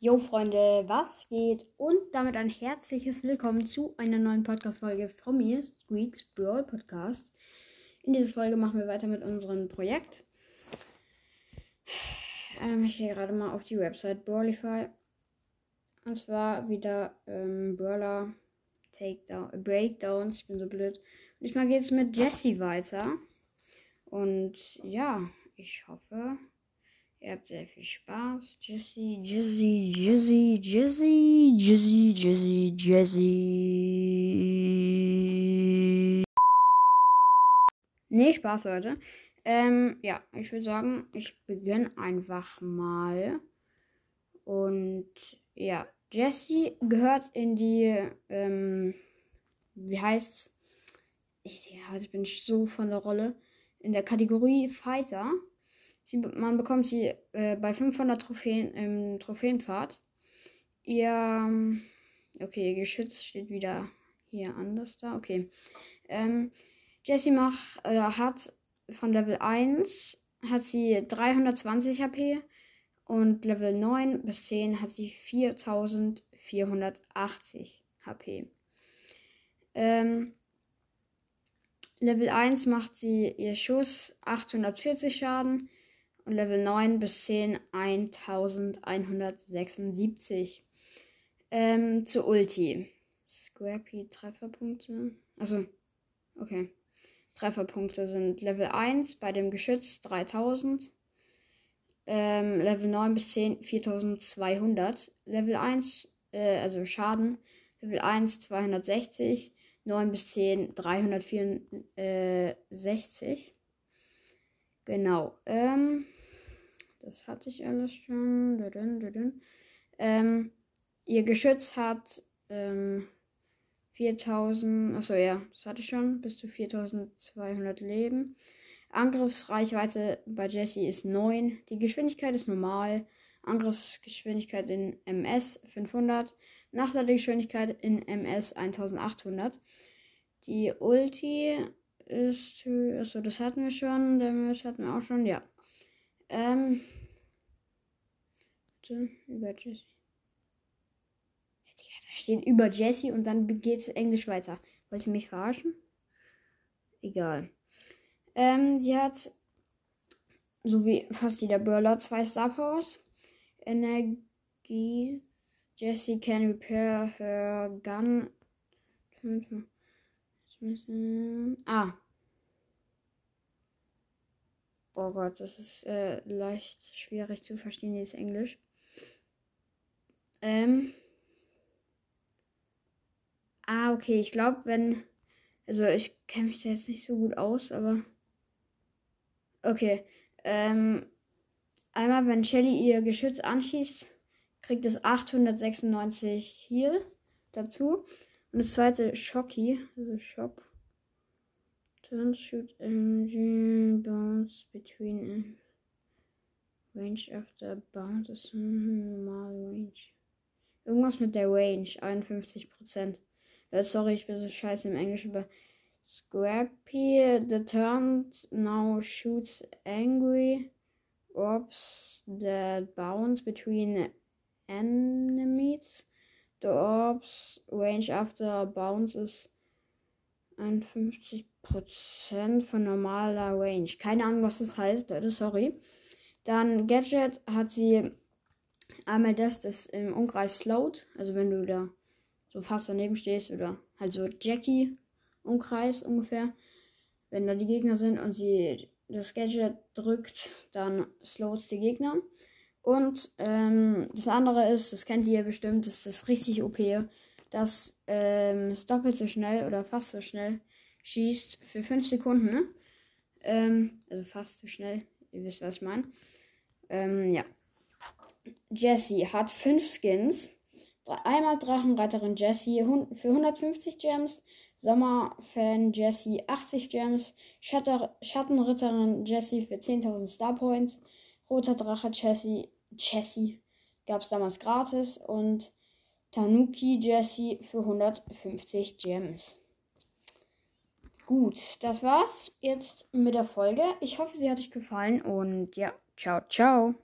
Jo Freunde, was geht? Und damit ein herzliches Willkommen zu einer neuen Podcast-Folge von mir, Squeaks Brawl Podcast. In dieser Folge machen wir weiter mit unserem Projekt. Ähm, ich gehe gerade mal auf die Website Brawlify. Und zwar wieder ähm, Brawler Takedown, Breakdowns. Ich bin so blöd. Und ich mache jetzt mit Jessie weiter. Und ja, ich hoffe, Ihr habt sehr viel Spaß. Jesse, Jesse, Jesse, Jesse, Jesse, Jesse, Jesse. Nee, Spaß, Leute. Ähm, ja, ich würde sagen, ich beginne einfach mal. Und ja, Jesse gehört in die, ähm, wie heißt's? Ich, ja, heute bin ich so von der Rolle. In der Kategorie Fighter. Sie, man bekommt sie äh, bei 500 Trophäen im Trophäenpfad. Ihr, ähm, okay, ihr Geschütz steht wieder hier anders da. Okay. Ähm, Jessie macht, äh, hat von Level 1 hat sie 320 HP und Level 9 bis 10 hat sie 4480 HP. Ähm, Level 1 macht sie ihr Schuss 840 Schaden und Level 9 bis 10 1176. Ähm, zu Ulti. Scrappy Trefferpunkte. Also, okay. Trefferpunkte sind Level 1 bei dem Geschütz 3000. Ähm, Level 9 bis 10 4200. Level 1, äh, also Schaden. Level 1 260. 9 bis 10 364. Genau. Ähm, das hatte ich alles schon. Ähm, ihr Geschütz hat ähm, 4000, achso ja, das hatte ich schon, bis zu 4200 Leben. Angriffsreichweite bei Jesse ist 9. Die Geschwindigkeit ist normal. Angriffsgeschwindigkeit in MS 500. Nachladegeschwindigkeit in MS 1800. Die Ulti ist, achso, das hatten wir schon. Damage hatten wir auch schon, ja. Ähm. Bitte, über Jesse. Da steht über Jesse und dann geht's Englisch weiter. Wollt ihr mich verarschen? Egal. Ähm, sie hat, so wie fast jeder Brawler, zwei Star Powers. Energie. Jesse can repair her gun. Ah, Oh Gott, das ist äh, leicht schwierig zu verstehen, dieses Englisch. Ähm. Ah, okay, ich glaube, wenn. Also, ich kenne mich da jetzt nicht so gut aus, aber. Okay. Ähm. Einmal, wenn Shelly ihr Geschütz anschießt, kriegt es 896 Heal dazu. Und das zweite Shocky, also Schock. Turn shoot engine bounce between range after bounce ist normal range. Irgendwas mit der Range, 51%. Äh, sorry, ich bin so scheiße im Englisch, aber Scrappy, the turn now shoots angry orbs that bounce between enemies. The orbs range after bounce is 51% von normaler Range. Keine Ahnung, was das heißt, Leute, sorry. Dann Gadget hat sie einmal das, das im Umkreis slowt. Also wenn du da so fast daneben stehst oder halt so Jackie Umkreis ungefähr. Wenn da die Gegner sind und sie das Gadget drückt, dann slowt die Gegner. Und ähm, das andere ist, das kennt ihr bestimmt, das ist richtig OP das ähm, ist doppelt so schnell oder fast so schnell schießt für 5 Sekunden, ne? Ähm, also fast so schnell. Ihr wisst, was ich meine. Ähm, ja. Jessie hat 5 Skins. Einmal Drachenreiterin Jessie für 150 Gems. Sommerfan Jessie 80 Gems. Schatter Schattenritterin Jessie für 10.000 Star Points. Roter Drache Jessie, Jessie gab es damals gratis. Und Tanuki Jesse für 150 Gems. Gut, das war's jetzt mit der Folge. Ich hoffe, sie hat euch gefallen und ja, ciao, ciao.